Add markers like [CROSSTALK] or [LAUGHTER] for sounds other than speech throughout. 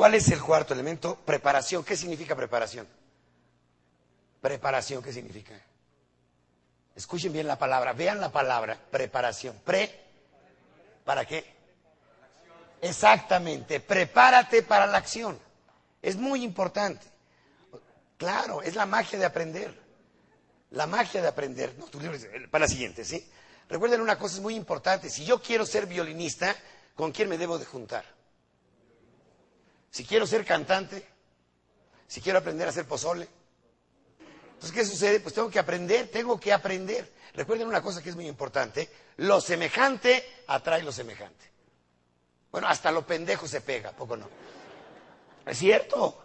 ¿Cuál es el cuarto elemento? Preparación. ¿Qué significa preparación? Preparación, ¿qué significa? Escuchen bien la palabra, vean la palabra, preparación. Pre, ¿para qué? Exactamente, prepárate para la acción. Es muy importante. Claro, es la magia de aprender. La magia de aprender. No, tu libro es para la siguiente, ¿sí? Recuerden una cosa es muy importante. Si yo quiero ser violinista, ¿con quién me debo de juntar? Si quiero ser cantante, si quiero aprender a hacer pozole. Entonces, ¿qué sucede? Pues tengo que aprender, tengo que aprender. Recuerden una cosa que es muy importante. Lo semejante atrae lo semejante. Bueno, hasta lo pendejo se pega, poco no. Es cierto.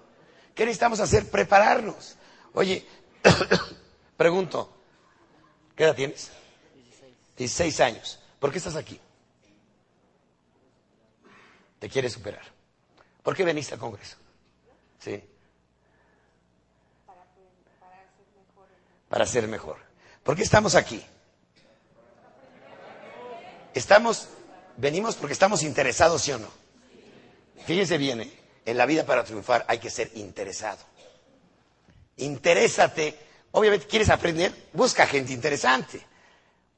¿Qué necesitamos hacer? Prepararnos. Oye, [COUGHS] pregunto, ¿qué edad tienes? 16 años. ¿Por qué estás aquí? Te quieres superar. ¿Por qué veniste al Congreso? Sí. Para ser mejor. ¿Por qué estamos aquí? Estamos, venimos porque estamos interesados, ¿sí o no? Fíjense bien, ¿eh? en la vida para triunfar hay que ser interesado. Interésate. Obviamente, ¿quieres aprender? Busca gente interesante.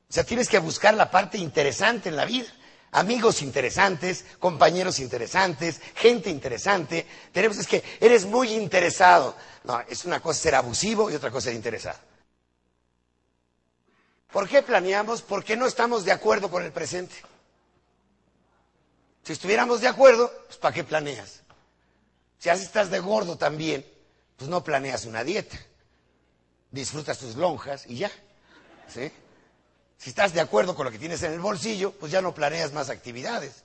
O sea, tienes que buscar la parte interesante en la vida. Amigos interesantes, compañeros interesantes, gente interesante. Tenemos, es que eres muy interesado. No, es una cosa ser abusivo y otra cosa ser interesado. ¿Por qué planeamos? Porque no estamos de acuerdo con el presente. Si estuviéramos de acuerdo, pues ¿para qué planeas? Si así estás de gordo también, pues no planeas una dieta. Disfrutas tus lonjas y ya. ¿Sí? Si estás de acuerdo con lo que tienes en el bolsillo, pues ya no planeas más actividades.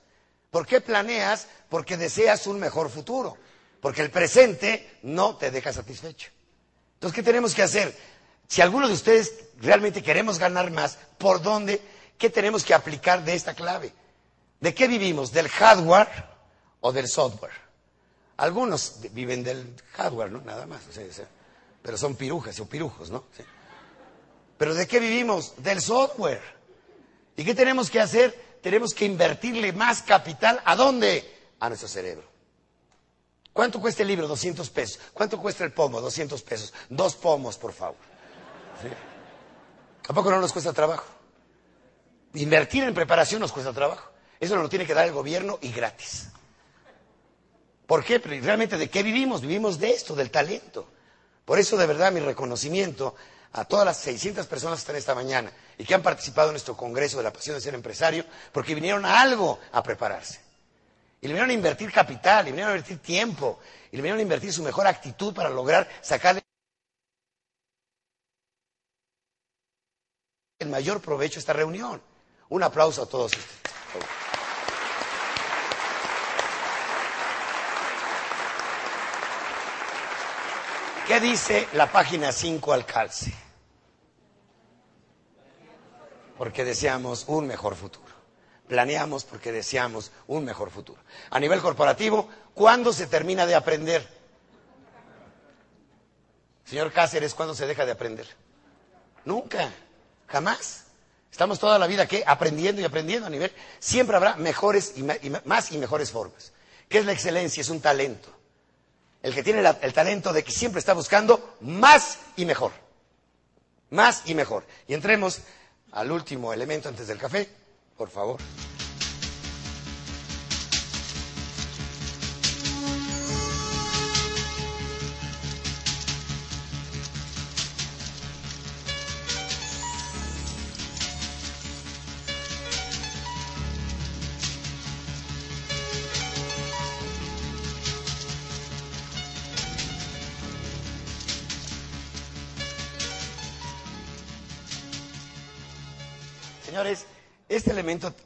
¿Por qué planeas? Porque deseas un mejor futuro. Porque el presente no te deja satisfecho. Entonces, ¿qué tenemos que hacer? Si alguno de ustedes realmente queremos ganar más, ¿por dónde? ¿Qué tenemos que aplicar de esta clave? ¿De qué vivimos? ¿Del hardware o del software? Algunos viven del hardware, ¿no? Nada más. pero son pirujas o pirujos, ¿no? Pero ¿de qué vivimos? Del software. ¿Y qué tenemos que hacer? Tenemos que invertirle más capital. ¿A dónde? A nuestro cerebro. ¿Cuánto cuesta el libro? 200 pesos. ¿Cuánto cuesta el pomo? 200 pesos. Dos pomos, por favor. ¿A poco no nos cuesta trabajo? Invertir en preparación nos cuesta trabajo. Eso nos lo tiene que dar el gobierno y gratis. ¿Por qué? realmente de qué vivimos? Vivimos de esto, del talento. Por eso, de verdad, mi reconocimiento a todas las 600 personas que están esta mañana y que han participado en nuestro Congreso de la Pasión de Ser Empresario, porque vinieron a algo a prepararse. Y le vinieron a invertir capital, le vinieron a invertir tiempo, y le vinieron a invertir su mejor actitud para lograr sacarle el mayor provecho a esta reunión. Un aplauso a todos ustedes. ¿Qué dice la página 5 al calce? Porque deseamos un mejor futuro. Planeamos porque deseamos un mejor futuro. A nivel corporativo, ¿cuándo se termina de aprender? Señor Cáceres, ¿cuándo se deja de aprender? Nunca, jamás. Estamos toda la vida ¿qué? aprendiendo y aprendiendo a nivel. Siempre habrá mejores y más y mejores formas. ¿Qué es la excelencia? Es un talento el que tiene el talento de que siempre está buscando más y mejor. Más y mejor. Y entremos al último elemento antes del café, por favor.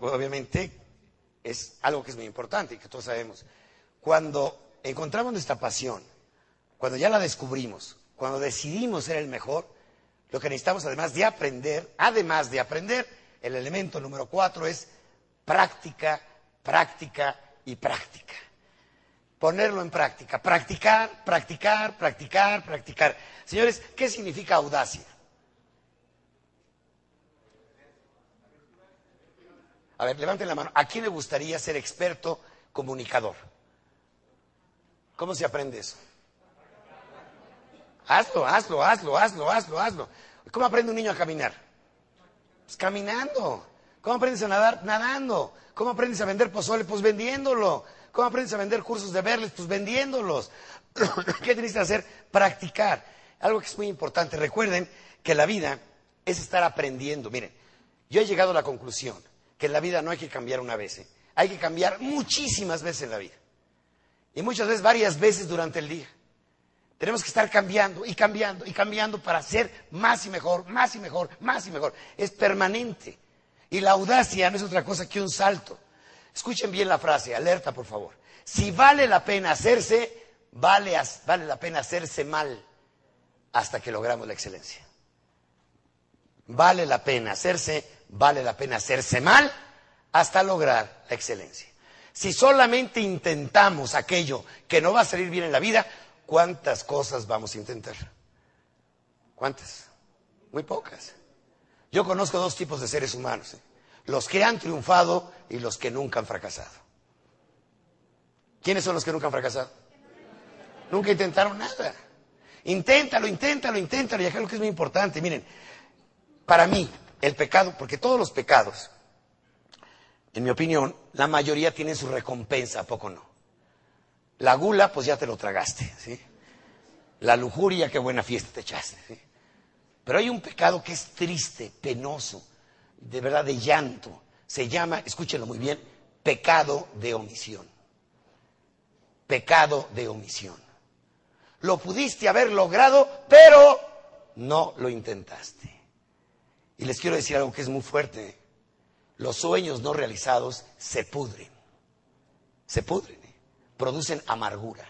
Obviamente es algo que es muy importante y que todos sabemos. Cuando encontramos nuestra pasión, cuando ya la descubrimos, cuando decidimos ser el mejor, lo que necesitamos además de aprender, además de aprender, el elemento número cuatro es práctica, práctica y práctica. Ponerlo en práctica, practicar, practicar, practicar, practicar. Señores, ¿qué significa audacia? A ver, levanten la mano. ¿A quién le gustaría ser experto comunicador? ¿Cómo se aprende eso? Hazlo, hazlo, hazlo, hazlo, hazlo, hazlo. ¿Cómo aprende un niño a caminar? Pues caminando. ¿Cómo aprendes a nadar? Nadando. ¿Cómo aprendes a vender pozole? Pues vendiéndolo. ¿Cómo aprendes a vender cursos de verles? Pues vendiéndolos. [COUGHS] ¿Qué tienes que hacer? Practicar. Algo que es muy importante. Recuerden que la vida es estar aprendiendo. Miren, yo he llegado a la conclusión que en la vida no hay que cambiar una vez. ¿eh? Hay que cambiar muchísimas veces en la vida. Y muchas veces, varias veces durante el día. Tenemos que estar cambiando y cambiando y cambiando para ser más y mejor, más y mejor, más y mejor. Es permanente. Y la audacia no es otra cosa que un salto. Escuchen bien la frase, alerta por favor. Si vale la pena hacerse, vale, vale la pena hacerse mal hasta que logramos la excelencia. Vale la pena hacerse, vale la pena hacerse mal hasta lograr la excelencia. Si solamente intentamos aquello que no va a salir bien en la vida, ¿cuántas cosas vamos a intentar? ¿Cuántas? Muy pocas. Yo conozco dos tipos de seres humanos, ¿eh? los que han triunfado y los que nunca han fracasado. ¿Quiénes son los que nunca han fracasado? Nunca intentaron nada. Inténtalo, inténtalo, inténtalo. Y acá lo que es muy importante, miren, para mí, el pecado, porque todos los pecados, en mi opinión, la mayoría tienen su recompensa, ¿a poco no? La gula, pues ya te lo tragaste, ¿sí? La lujuria, qué buena fiesta te echaste. Pero hay un pecado que es triste, penoso, de verdad de llanto. Se llama, escúchenlo muy bien, pecado de omisión. Pecado de omisión. Lo pudiste haber logrado, pero no lo intentaste. Y les quiero decir algo que es muy fuerte. Los sueños no realizados se pudren. Se pudren. ¿eh? Producen amargura.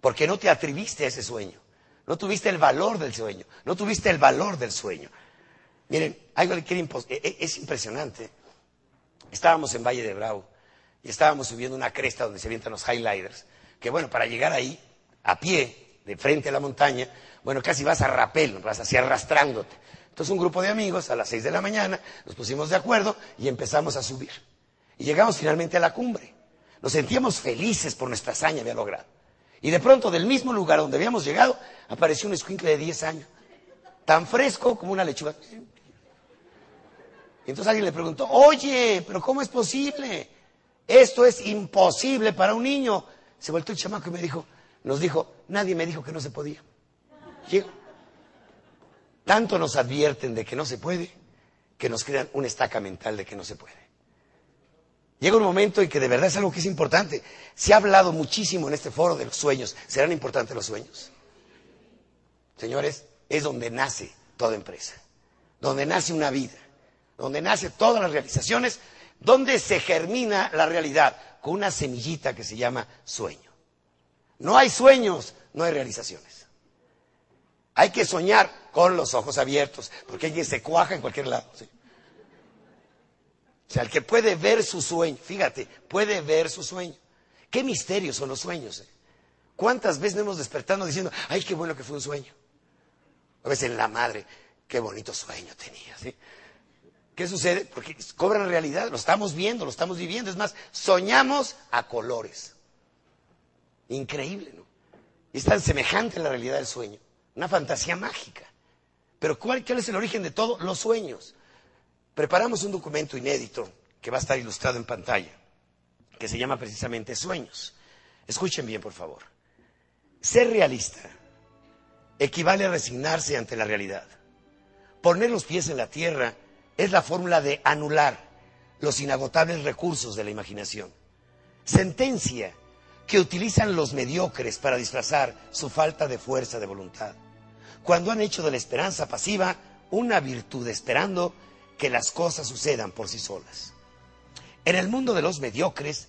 Porque no te atreviste a ese sueño. No tuviste el valor del sueño. No tuviste el valor del sueño. Miren, algo que e, e, es impresionante. Estábamos en Valle de Bravo y estábamos subiendo una cresta donde se avientan los highlighters. Que bueno, para llegar ahí, a pie, de frente a la montaña, bueno, casi vas a rapel, vas así arrastrándote. Entonces un grupo de amigos a las seis de la mañana nos pusimos de acuerdo y empezamos a subir. Y llegamos finalmente a la cumbre. Nos sentíamos felices por nuestra hazaña había logrado. Y de pronto, del mismo lugar donde habíamos llegado, apareció un escuincle de 10 años, tan fresco como una lechuga. Y entonces alguien le preguntó, oye, pero ¿cómo es posible? Esto es imposible para un niño. Se volvió el chamaco y me dijo, nos dijo, nadie me dijo que no se podía. Tanto nos advierten de que no se puede, que nos crean una estaca mental de que no se puede. Llega un momento en que de verdad es algo que es importante. Se ha hablado muchísimo en este foro de los sueños. ¿Serán importantes los sueños? Señores, es donde nace toda empresa, donde nace una vida, donde nace todas las realizaciones, donde se germina la realidad con una semillita que se llama sueño. No hay sueños, no hay realizaciones. Hay que soñar con los ojos abiertos, porque alguien se cuaja en cualquier lado. O sea, el que puede ver su sueño, fíjate, puede ver su sueño. ¿Qué misterios son los sueños? Eh? ¿Cuántas veces hemos despertado diciendo, ay, qué bueno que fue un sueño? A veces en la madre, qué bonito sueño tenía. ¿sí? ¿Qué sucede? Porque cobran realidad, lo estamos viendo, lo estamos viviendo. Es más, soñamos a colores. Increíble, ¿no? Es tan semejante a la realidad del sueño. Una fantasía mágica. Pero ¿cuál, ¿cuál es el origen de todo? Los sueños preparamos un documento inédito que va a estar ilustrado en pantalla, que se llama precisamente Sueños. Escuchen bien, por favor. Ser realista equivale a resignarse ante la realidad. Poner los pies en la tierra es la fórmula de anular los inagotables recursos de la imaginación. Sentencia que utilizan los mediocres para disfrazar su falta de fuerza de voluntad, cuando han hecho de la esperanza pasiva una virtud esperando que las cosas sucedan por sí solas. En el mundo de los mediocres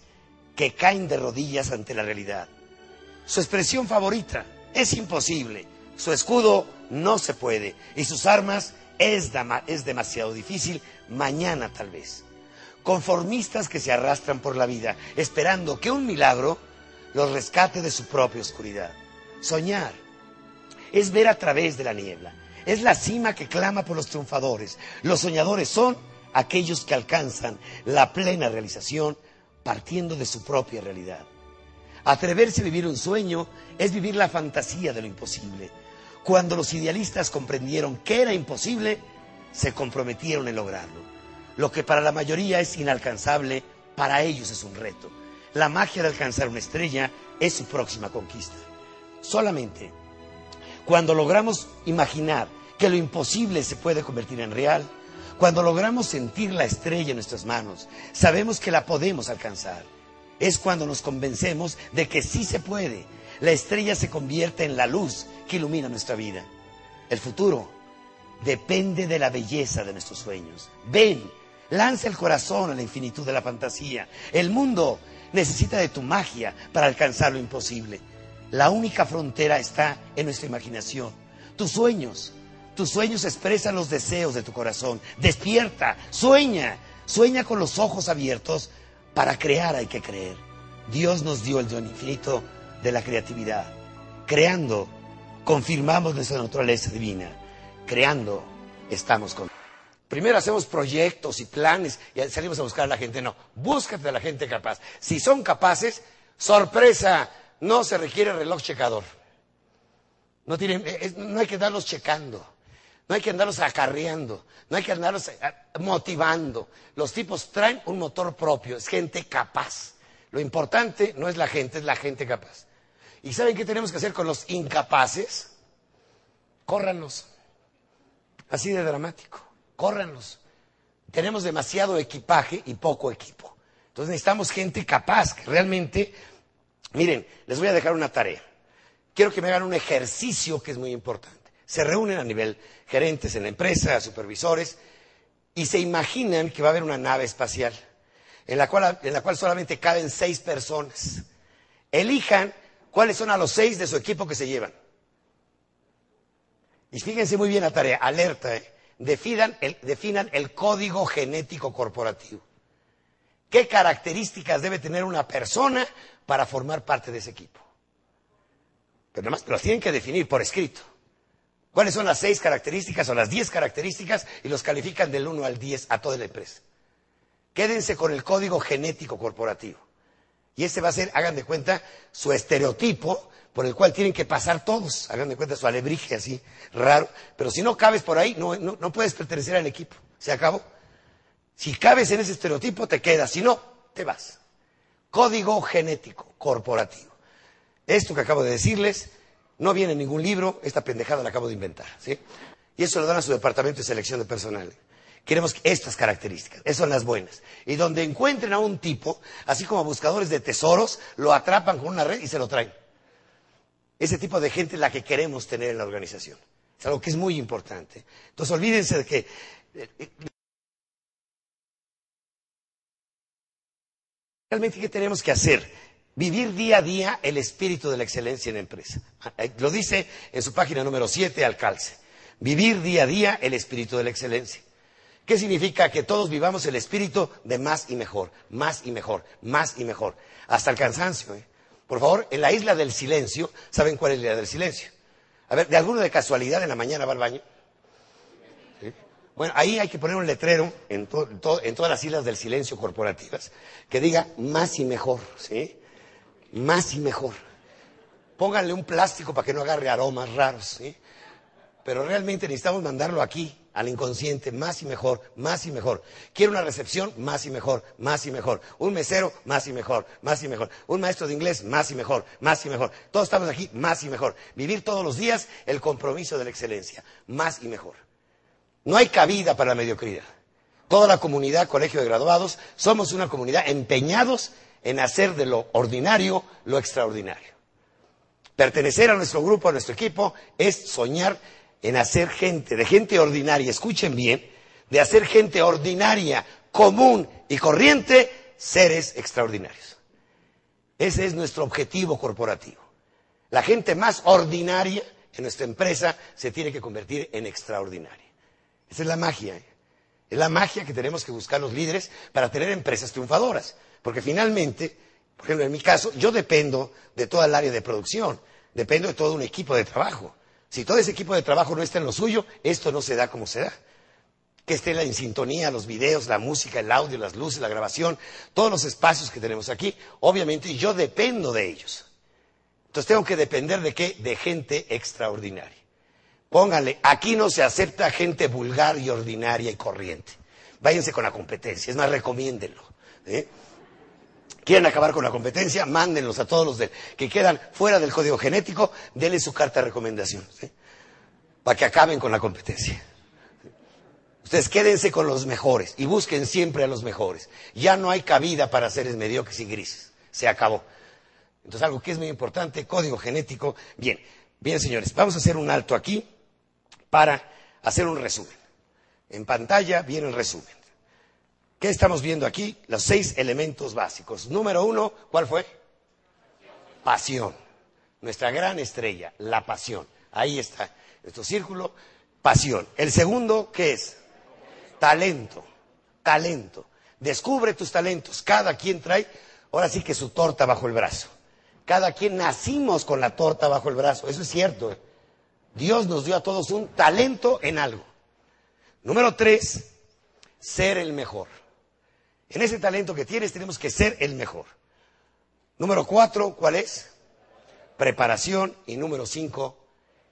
que caen de rodillas ante la realidad. Su expresión favorita es imposible, su escudo no se puede y sus armas es, es demasiado difícil, mañana tal vez. Conformistas que se arrastran por la vida esperando que un milagro los rescate de su propia oscuridad. Soñar es ver a través de la niebla es la cima que clama por los triunfadores. Los soñadores son aquellos que alcanzan la plena realización partiendo de su propia realidad. Atreverse a vivir un sueño es vivir la fantasía de lo imposible. Cuando los idealistas comprendieron que era imposible, se comprometieron en lograrlo. Lo que para la mayoría es inalcanzable, para ellos es un reto. La magia de alcanzar una estrella es su próxima conquista. Solamente cuando logramos imaginar que lo imposible se puede convertir en real, cuando logramos sentir la estrella en nuestras manos, sabemos que la podemos alcanzar. Es cuando nos convencemos de que sí se puede. La estrella se convierte en la luz que ilumina nuestra vida. El futuro depende de la belleza de nuestros sueños. Ven, lanza el corazón a la infinitud de la fantasía. El mundo necesita de tu magia para alcanzar lo imposible. La única frontera está en nuestra imaginación. Tus sueños, tus sueños expresan los deseos de tu corazón. Despierta, sueña, sueña con los ojos abiertos. Para crear hay que creer. Dios nos dio el don infinito de la creatividad. Creando, confirmamos nuestra naturaleza divina. Creando, estamos con. Primero hacemos proyectos y planes y salimos a buscar a la gente. No, búscate a la gente capaz. Si son capaces, sorpresa, no se requiere reloj checador. No, tienen, no hay que andarlos checando. No hay que andarlos acarreando. No hay que andarlos eh, motivando. Los tipos traen un motor propio. Es gente capaz. Lo importante no es la gente, es la gente capaz. ¿Y saben qué tenemos que hacer con los incapaces? Córranlos. Así de dramático. Córranlos. Tenemos demasiado equipaje y poco equipo. Entonces necesitamos gente capaz que realmente Miren, les voy a dejar una tarea. Quiero que me hagan un ejercicio que es muy importante. Se reúnen a nivel gerentes en la empresa, supervisores, y se imaginan que va a haber una nave espacial en la cual, en la cual solamente caben seis personas. Elijan cuáles son a los seis de su equipo que se llevan. Y fíjense muy bien la tarea, alerta, ¿eh? definan, el, definan el código genético corporativo. ¿Qué características debe tener una persona para formar parte de ese equipo. Pero además los tienen que definir por escrito. ¿Cuáles son las seis características o las diez características? Y los califican del uno al diez a toda la empresa. Quédense con el código genético corporativo. Y ese va a ser, hagan de cuenta, su estereotipo por el cual tienen que pasar todos. Hagan de cuenta su alebrije así, raro. Pero si no cabes por ahí, no, no, no puedes pertenecer al equipo. Se acabó. Si cabes en ese estereotipo, te quedas. Si no, te vas. Código genético corporativo. Esto que acabo de decirles no viene en ningún libro, esta pendejada la acabo de inventar. ¿sí? Y eso lo dan a su departamento de selección de personal. Queremos estas características, esas son las buenas. Y donde encuentren a un tipo, así como buscadores de tesoros, lo atrapan con una red y se lo traen. Ese tipo de gente es la que queremos tener en la organización. Es algo que es muy importante. Entonces olvídense de que Realmente, ¿qué tenemos que hacer? Vivir día a día el espíritu de la excelencia en la empresa. Lo dice en su página número 7, Alcalce. Vivir día a día el espíritu de la excelencia. ¿Qué significa? Que todos vivamos el espíritu de más y mejor, más y mejor, más y mejor. Hasta el cansancio. ¿eh? Por favor, en la isla del silencio, ¿saben cuál es la isla del silencio? A ver, ¿de alguno de casualidad en la mañana va al baño? Bueno, ahí hay que poner un letrero en, todas las islas del silencio corporativas que diga más y mejor, ¿sí? Más y mejor. Pónganle un plástico para que no agarre aromas raros, ¿sí? Pero realmente necesitamos mandarlo aquí, al inconsciente, más y mejor, más y mejor. Quiero una recepción, más y mejor, más y mejor. Un mesero, más y mejor, más y mejor. Un maestro de inglés, más y mejor, más y mejor. Todos estamos aquí, más y mejor. Vivir todos los días el compromiso de la excelencia, más y mejor. No hay cabida para la mediocridad. Toda la comunidad, colegio de graduados, somos una comunidad empeñados en hacer de lo ordinario lo extraordinario. Pertenecer a nuestro grupo, a nuestro equipo, es soñar en hacer gente, de gente ordinaria, escuchen bien, de hacer gente ordinaria, común y corriente, seres extraordinarios. Ese es nuestro objetivo corporativo. La gente más ordinaria en nuestra empresa se tiene que convertir en extraordinaria. Esa es la magia. Es la magia que tenemos que buscar los líderes para tener empresas triunfadoras. Porque finalmente, por ejemplo, en mi caso, yo dependo de toda el área de producción, dependo de todo un equipo de trabajo. Si todo ese equipo de trabajo no está en lo suyo, esto no se da como se da. que esté en sintonía los videos, la música, el audio, las luces, la grabación, todos los espacios que tenemos aquí. Obviamente yo dependo de ellos. Entonces tengo que depender de qué? De gente extraordinaria. Pónganle, aquí no se acepta gente vulgar y ordinaria y corriente. Váyanse con la competencia, es más, recomiéndenlo. ¿eh? quieren acabar con la competencia, mándenlos a todos los que quedan fuera del código genético, denle su carta de recomendación, para que acaben con la competencia. Ustedes quédense con los mejores y busquen siempre a los mejores. Ya no hay cabida para seres mediocres y grises. Se acabó. Entonces, algo que es muy importante, código genético. Bien, bien, señores, vamos a hacer un alto aquí para hacer un resumen. En pantalla viene el resumen. ¿Qué estamos viendo aquí? Los seis elementos básicos. Número uno, ¿cuál fue? Pasión. Nuestra gran estrella, la pasión. Ahí está nuestro círculo, pasión. El segundo, ¿qué es? Talento. Talento. Descubre tus talentos. Cada quien trae, ahora sí que su torta bajo el brazo. Cada quien nacimos con la torta bajo el brazo. Eso es cierto. ¿eh? Dios nos dio a todos un talento en algo. Número tres, ser el mejor. En ese talento que tienes tenemos que ser el mejor. Número cuatro, ¿cuál es? Preparación. Y número cinco,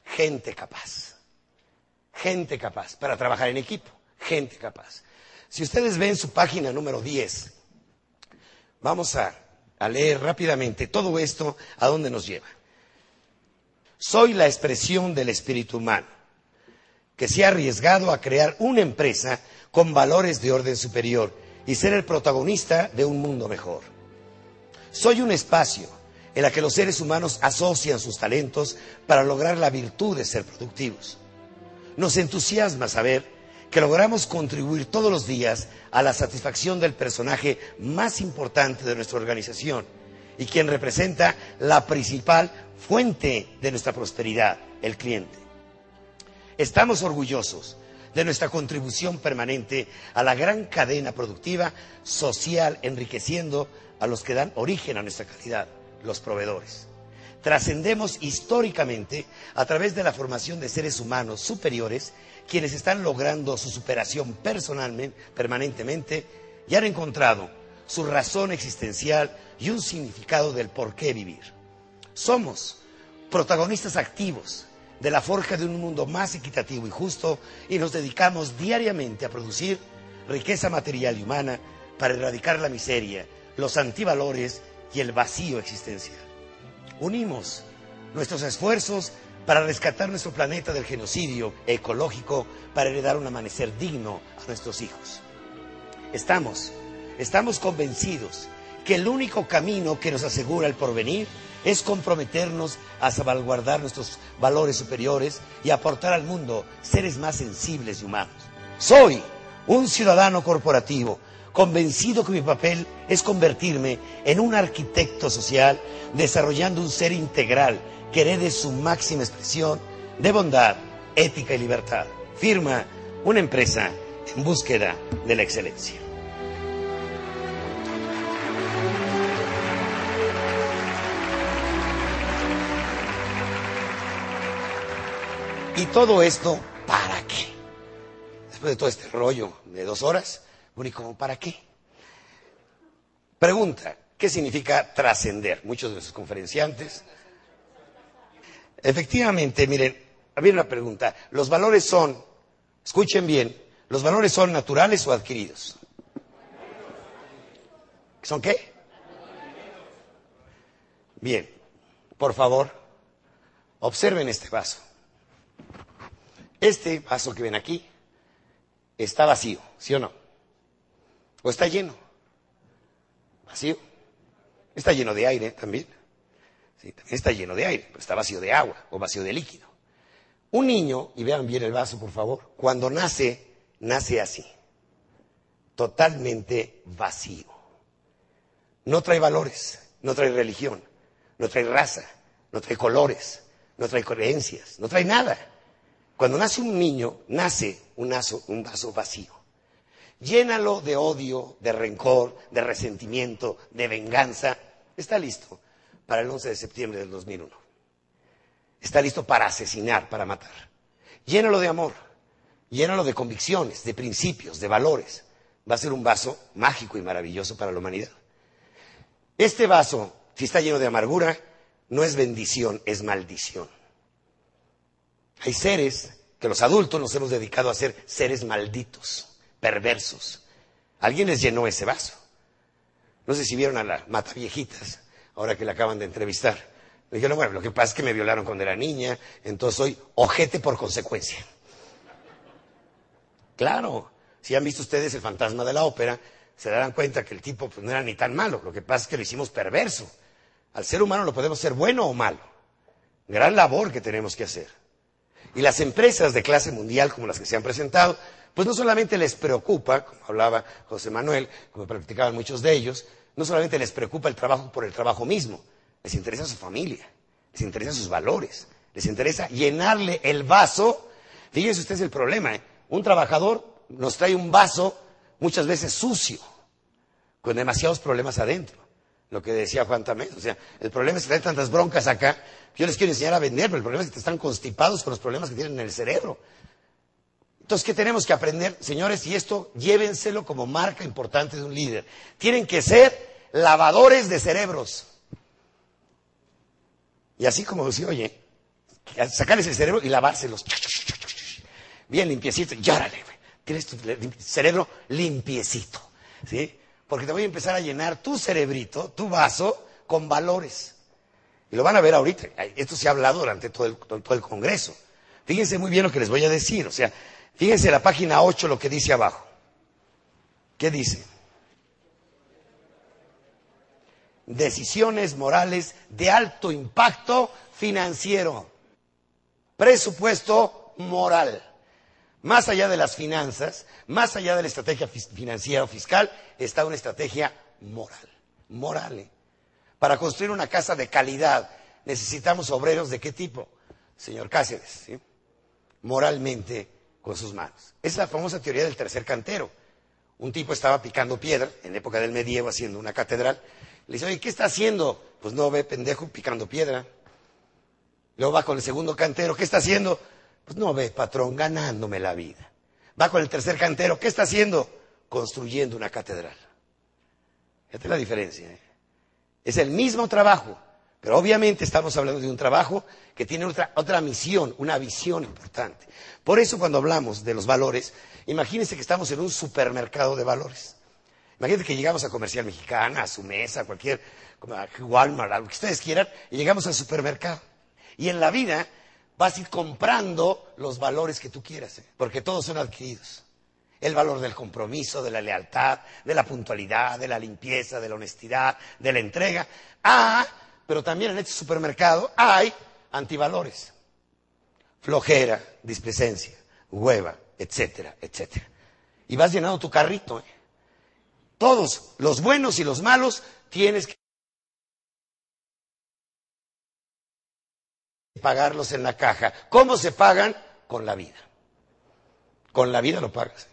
gente capaz. Gente capaz para trabajar en equipo. Gente capaz. Si ustedes ven su página número 10, vamos a, a leer rápidamente todo esto, ¿a dónde nos lleva? Soy la expresión del espíritu humano, que se ha arriesgado a crear una empresa con valores de orden superior y ser el protagonista de un mundo mejor. Soy un espacio en el que los seres humanos asocian sus talentos para lograr la virtud de ser productivos. Nos entusiasma saber que logramos contribuir todos los días a la satisfacción del personaje más importante de nuestra organización y quien representa la principal fuente de nuestra prosperidad, el cliente. Estamos orgullosos de nuestra contribución permanente a la gran cadena productiva social, enriqueciendo a los que dan origen a nuestra calidad, los proveedores. Trascendemos históricamente a través de la formación de seres humanos superiores, quienes están logrando su superación personalmente, permanentemente, y han encontrado su razón existencial y un significado del por qué vivir. Somos protagonistas activos de la forja de un mundo más equitativo y justo y nos dedicamos diariamente a producir riqueza material y humana para erradicar la miseria, los antivalores y el vacío existencial. Unimos nuestros esfuerzos para rescatar nuestro planeta del genocidio ecológico, para heredar un amanecer digno a nuestros hijos. Estamos, estamos convencidos que el único camino que nos asegura el porvenir es comprometernos a salvaguardar nuestros valores superiores y aportar al mundo seres más sensibles y humanos. Soy un ciudadano corporativo convencido que mi papel es convertirme en un arquitecto social desarrollando un ser integral que herede su máxima expresión de bondad, ética y libertad. Firma una empresa en búsqueda de la excelencia. Y todo esto, ¿para qué? Después de todo este rollo de dos horas, bueno, para qué? Pregunta, ¿qué significa trascender? Muchos de nuestros conferenciantes. Efectivamente, miren, había una pregunta. ¿Los valores son, escuchen bien, los valores son naturales o adquiridos? ¿Son qué? Bien, por favor, observen este vaso. Este vaso que ven aquí está vacío, ¿sí o no? ¿O está lleno? Vacío. Está lleno de aire también. Sí, también está lleno de aire, pero está vacío de agua o vacío de líquido. Un niño, y vean bien el vaso, por favor, cuando nace, nace así, totalmente vacío. No trae valores, no trae religión, no trae raza, no trae colores, no trae creencias, no trae nada. Cuando nace un niño, nace un vaso, vacío. Llénalo de odio, de rencor, de resentimiento, de venganza. Está listo para el 11 de septiembre del 2001. Está listo para asesinar, para matar. Llénalo de amor. Llénalo de convicciones, de principios, de valores. Va a ser un vaso mágico y maravilloso para la humanidad. Este vaso, si está lleno de amargura, no es bendición, es maldición. Hay seres que los adultos nos hemos dedicado a ser seres malditos, perversos. Alguien les llenó ese vaso. No sé si vieron a la mata viejitas, ahora que la acaban de entrevistar. Le dijeron, bueno, lo que pasa es que me violaron cuando era niña, entonces soy ojete por consecuencia. Claro, si han visto ustedes el fantasma de la ópera, se darán cuenta que el tipo pues, no era ni tan malo, lo que pasa es que lo hicimos perverso. Al ser humano lo podemos ser bueno o malo. Gran labor que tenemos que hacer. Y las empresas de clase mundial como las que se han presentado, pues no solamente les preocupa, como hablaba José Manuel, como practicaban muchos de ellos, no solamente les preocupa el trabajo por el trabajo mismo, les interesa su familia, les interesa sus valores, les interesa llenarle el vaso. Fíjense ustedes el problema, ¿eh? un trabajador nos trae un vaso muchas veces sucio, con demasiados problemas adentro. Lo que decía Juan también. O sea, el problema es que traen tantas broncas acá. Yo les quiero enseñar a vender, pero el problema es que están constipados con los problemas que tienen en el cerebro. Entonces, ¿qué tenemos que aprender? Señores, y esto llévenselo como marca importante de un líder. Tienen que ser lavadores de cerebros. Y así como decía, oye, sacarles el cerebro y lavárselos. Bien limpiecito. Y órale, Tienes tu cerebro limpiecito. ¿Sí? Porque te voy a empezar a llenar tu cerebrito, tu vaso, con valores. Y lo van a ver ahorita. Esto se ha hablado durante todo el, todo el Congreso. Fíjense muy bien lo que les voy a decir. O sea, fíjense la página 8 lo que dice abajo. ¿Qué dice? Decisiones morales de alto impacto financiero. Presupuesto moral. Más allá de las finanzas, más allá de la estrategia financiera o fiscal, está una estrategia moral. Moral. ¿eh? Para construir una casa de calidad necesitamos obreros de qué tipo? Señor Cáceres, ¿sí? moralmente con sus manos. Es la famosa teoría del tercer cantero. Un tipo estaba picando piedra en época del medievo haciendo una catedral. Le dice, oye, ¿qué está haciendo? Pues no ve pendejo picando piedra. Luego va con el segundo cantero, ¿qué está haciendo? Pues no ve, patrón, ganándome la vida. Va con el tercer cantero, ¿qué está haciendo? Construyendo una catedral. Fíjate la diferencia. ¿eh? Es el mismo trabajo, pero obviamente estamos hablando de un trabajo que tiene otra, otra misión, una visión importante. Por eso cuando hablamos de los valores, imagínense que estamos en un supermercado de valores. Imagínense que llegamos a Comercial Mexicana, a su mesa, a cualquier, a Walmart, a lo que ustedes quieran, y llegamos al supermercado. Y en la vida vas a ir comprando los valores que tú quieras, ¿eh? porque todos son adquiridos. El valor del compromiso, de la lealtad, de la puntualidad, de la limpieza, de la honestidad, de la entrega. Ah, pero también en este supermercado hay antivalores. Flojera, displicencia, hueva, etcétera, etcétera. Y vas llenando tu carrito. ¿eh? Todos, los buenos y los malos, tienes que pagarlos en la caja. ¿Cómo se pagan? Con la vida. Con la vida lo pagas.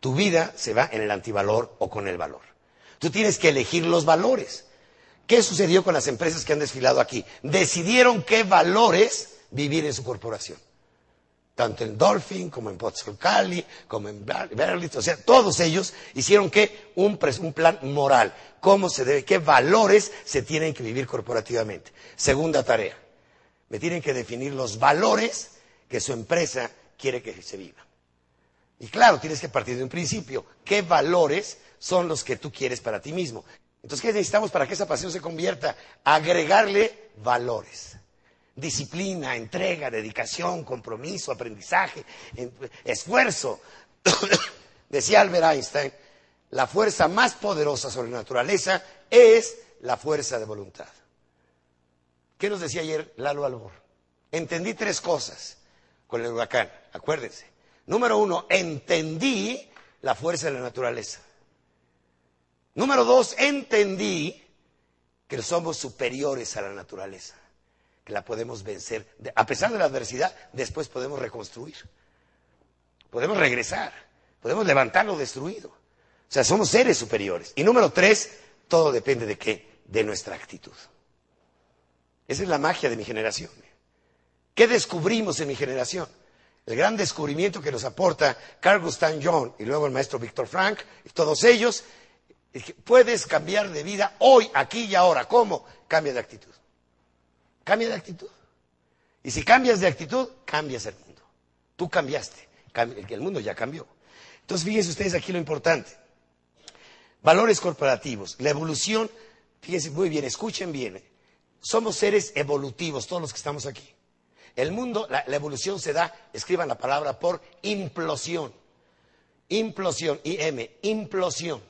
Tu vida se va en el antivalor o con el valor. Tú tienes que elegir los valores. ¿Qué sucedió con las empresas que han desfilado aquí? Decidieron qué valores vivir en su corporación. Tanto en Dolphin como en Cali, como en Berlitz, o sea, todos ellos hicieron que un, un plan moral, cómo se debe, qué valores se tienen que vivir corporativamente. Segunda tarea, me tienen que definir los valores que su empresa quiere que se viva. Y claro, tienes que partir de un principio. ¿Qué valores son los que tú quieres para ti mismo? Entonces, ¿qué necesitamos para que esa pasión se convierta? Agregarle valores. Disciplina, entrega, dedicación, compromiso, aprendizaje, esfuerzo. [COUGHS] Decía Albert Einstein, la fuerza más poderosa sobre la naturaleza es la fuerza de voluntad. ¿Qué nos decía ayer Lalo Albor? Entendí tres cosas con el huracán, acuérdense. Número uno, entendí la fuerza de la naturaleza. Número dos, entendí que somos superiores a la naturaleza, que la podemos vencer. A pesar de la adversidad, después podemos reconstruir. Podemos regresar, podemos levantar lo destruido. O sea, somos seres superiores. Y número tres, todo depende de qué? De nuestra actitud. Esa es la magia de mi generación. ¿Qué descubrimos en mi generación? El gran descubrimiento que nos aporta Carl Gustav Jung y luego el maestro Víctor Frank y todos ellos, es que puedes cambiar de vida hoy, aquí y ahora. ¿Cómo? Cambia de actitud. Cambia de actitud. Y si cambias de actitud, cambias el mundo. Tú cambiaste. El mundo ya cambió. Entonces, fíjense ustedes aquí lo importante. Valores corporativos. La evolución, fíjense muy bien, escuchen bien. Somos seres evolutivos, todos los que estamos aquí. El mundo, la, evolución se da, escriban la palabra por implosión. Implosión, IM, implosión.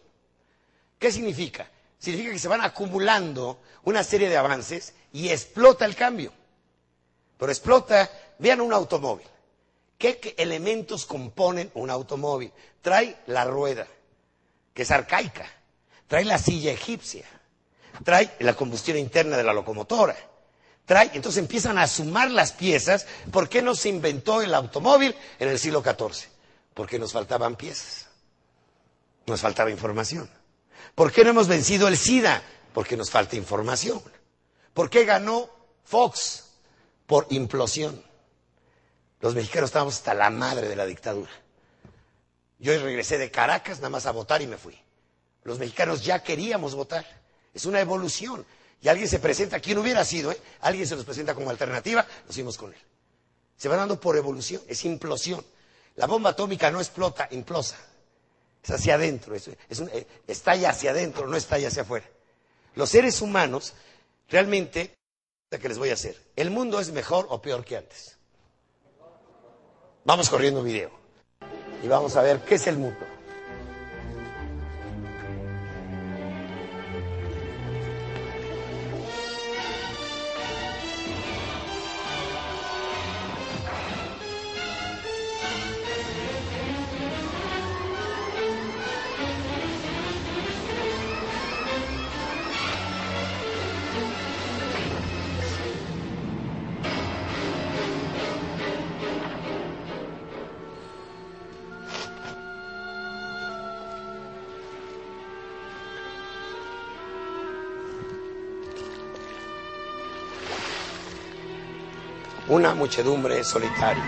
¿Qué significa? Significa que se van acumulando una serie de avances y explota el cambio. Pero explota, vean un automóvil. ¿Qué, elementos componen un automóvil? Trae la rueda, que es arcaica. Trae la silla egipcia. Trae la combustión interna de la locomotora. Trae, entonces empiezan a sumar las piezas. ¿Por qué no se inventó el automóvil en el siglo XIV? Porque nos faltaban piezas. Nos faltaba información. ¿Por qué no hemos vencido el SIDA? Porque nos falta información. ¿Por qué ganó Fox? Por implosión. Los mexicanos estábamos hasta la madre de la dictadura. Yo regresé de Caracas nada más a votar y me fui. Los mexicanos ya queríamos votar. Es una evolución. Y alguien se presenta, quien hubiera sido, ¿eh? alguien se nos presenta como alternativa, nos fuimos con él. Se va dando por evolución, es implosión. La bomba atómica no explota, implosa. Es hacia adentro, es, eh, estalla hacia adentro, no estalla hacia afuera. Los seres humanos, realmente, ¿qué les voy a hacer? ¿El mundo es mejor o peor que antes? Vamos corriendo video y vamos a ver qué es el mundo. Una muchedumbre solitaria.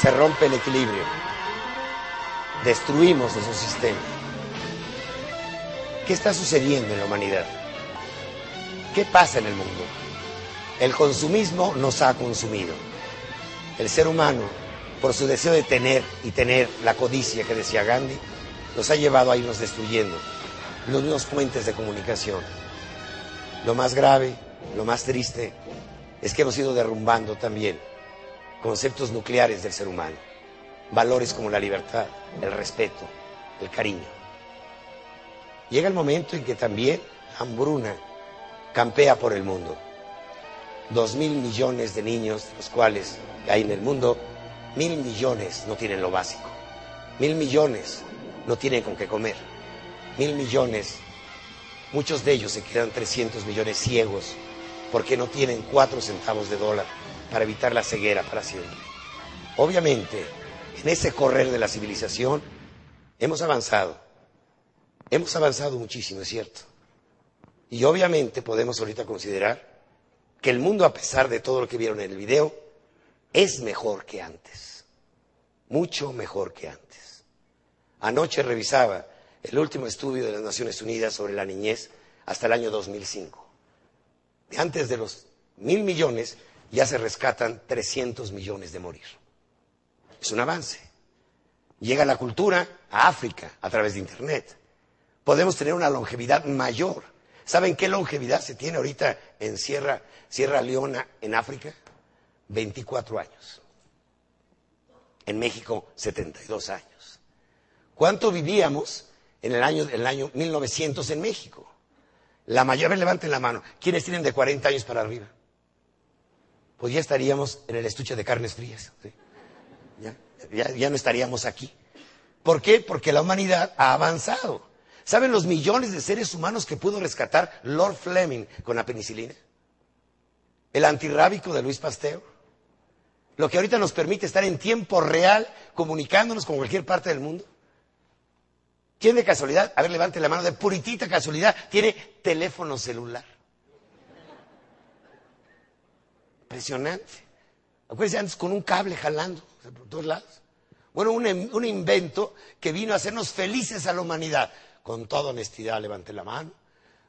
Se rompe el equilibrio. Destruimos esos sistemas. ¿Qué está sucediendo en la humanidad? ¿Qué pasa en el mundo? El consumismo nos ha consumido. El ser humano, por su deseo de tener y tener la codicia que decía Gandhi, nos ha llevado a irnos destruyendo los mismos puentes de comunicación. Lo más grave, lo más triste, es que hemos ido derrumbando también conceptos nucleares del ser humano, valores como la libertad, el respeto, el cariño. Llega el momento en que también hambruna campea por el mundo. Dos mil millones de niños, los cuales hay en el mundo, mil millones no tienen lo básico. Mil millones no tienen con qué comer. Mil millones, muchos de ellos se quedan 300 millones ciegos porque no tienen cuatro centavos de dólar para evitar la ceguera para siempre. Obviamente, en ese correr de la civilización hemos avanzado. Hemos avanzado muchísimo, es cierto. Y obviamente podemos ahorita considerar que el mundo, a pesar de todo lo que vieron en el video, es mejor que antes. Mucho mejor que antes. Anoche revisaba el último estudio de las Naciones Unidas sobre la niñez hasta el año 2005 antes de los mil millones, ya se rescatan 300 millones de morir. Es un avance. Llega la cultura a África a través de Internet. Podemos tener una longevidad mayor. ¿Saben qué longevidad se tiene ahorita en Sierra, Sierra Leona, en África? 24 años. En México, 72 años. ¿Cuánto vivíamos en el año, el año 1900 en México? La mayoría, levanten la mano. ¿Quiénes tienen de 40 años para arriba? Pues ya estaríamos en el estuche de carnes frías. Ya, ya no estaríamos aquí. ¿Por qué? Porque la humanidad ha avanzado. ¿Saben los millones de seres humanos que pudo rescatar Lord Fleming con la penicilina? El antirrábico de Luis Pasteur. Lo que ahorita nos permite estar en tiempo real comunicándonos con cualquier parte del mundo. ¿Quién de casualidad? A ver, levante la mano, de puritita casualidad, tiene teléfono celular. Impresionante. Acuérdense antes con un cable jalando por todos lados. Bueno, un, un invento que vino a hacernos felices a la humanidad. Con toda honestidad, levante la mano.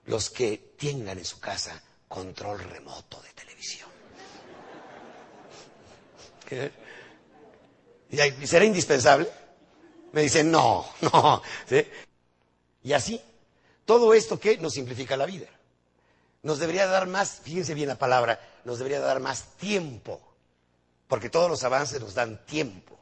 Los que tengan en su casa control remoto de televisión. ¿Qué? ¿Y será indispensable? Me dicen, no, [LAUGHS] no. ¿Sí? Y así, todo esto que nos simplifica la vida. Nos debería dar más, fíjense bien la palabra, nos debería dar más tiempo. Porque todos los avances nos dan tiempo.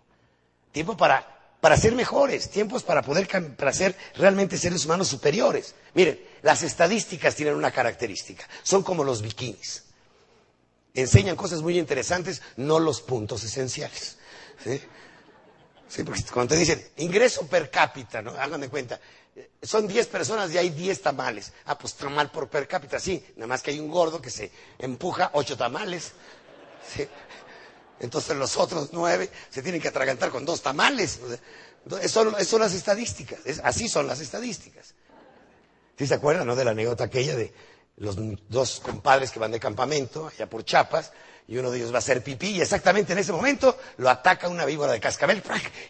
Tiempo para, para ser mejores, tiempos para poder para ser realmente seres humanos superiores. Miren, las estadísticas tienen una característica. Son como los bikinis. Enseñan cosas muy interesantes, no los puntos esenciales. ¿sí? Sí, porque cuando te dicen ingreso per cápita, ¿no? Hagan de cuenta, son 10 personas y hay 10 tamales. Ah, pues tamal por per cápita, sí. Nada más que hay un gordo que se empuja 8 tamales. Entonces los otros 9 se tienen que atragantar con dos tamales. Eso, son las estadísticas. así son las estadísticas. ¿Sí se acuerdan, no? De la anécdota aquella de los dos compadres que van de campamento allá por Chiapas y uno de ellos va a hacer pipí y exactamente en ese momento lo ataca una víbora de cascabel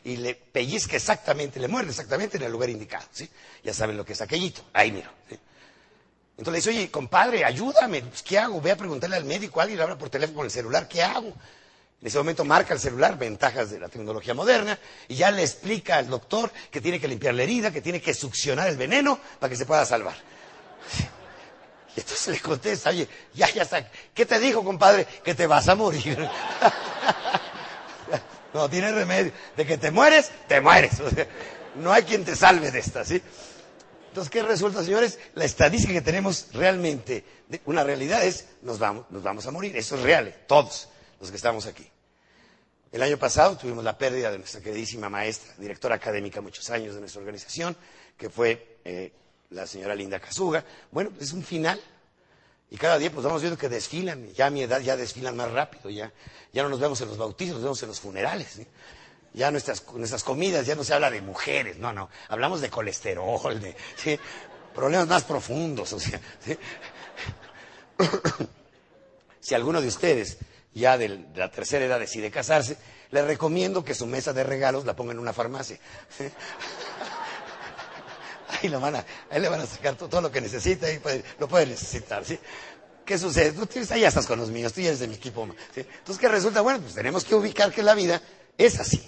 y le pellizca exactamente, le muerde exactamente en el lugar indicado. ¿sí? Ya saben lo que es aquellito, ahí miro. Entonces le dice, oye, compadre, ayúdame, pues, ¿qué hago? Voy a preguntarle al médico, alguien le habla por teléfono con el celular, ¿qué hago? En ese momento marca el celular, ventajas de la tecnología moderna, y ya le explica al doctor que tiene que limpiar la herida, que tiene que succionar el veneno para que se pueda salvar. Y entonces le contesta, oye, ya, ya está. ¿Qué te dijo, compadre? Que te vas a morir. [LAUGHS] no tiene remedio. De que te mueres, te mueres. no hay quien te salve de esta, ¿sí? Entonces, ¿qué resulta, señores? La estadística que tenemos realmente, una realidad es, nos vamos, nos vamos a morir. Eso es real, todos los que estamos aquí. El año pasado tuvimos la pérdida de nuestra queridísima maestra, directora académica muchos años de nuestra organización, que fue eh, la señora Linda Casuga. Bueno, es un final. Y cada día pues vamos viendo que desfilan, ya a mi edad ya desfilan más rápido, ya, ya no nos vemos en los bautizos, nos vemos en los funerales. Ya nuestras, nuestras comidas ya no se habla de mujeres, no, no, hablamos de colesterol, de problemas más profundos. O sea, [COUGHS] si alguno de ustedes ya de la tercera edad decide casarse, le recomiendo que su mesa de regalos la ponga en una farmacia. Ahí, lo van a, ahí le van a sacar todo, lo que necesita y lo puede necesitar, ¿sí? ¿Qué sucede? Tú tienes, estás con los míos, tú ya eres de mi equipo. ¿sí? Entonces, ¿qué resulta? Bueno, pues tenemos que ubicar que la vida es así.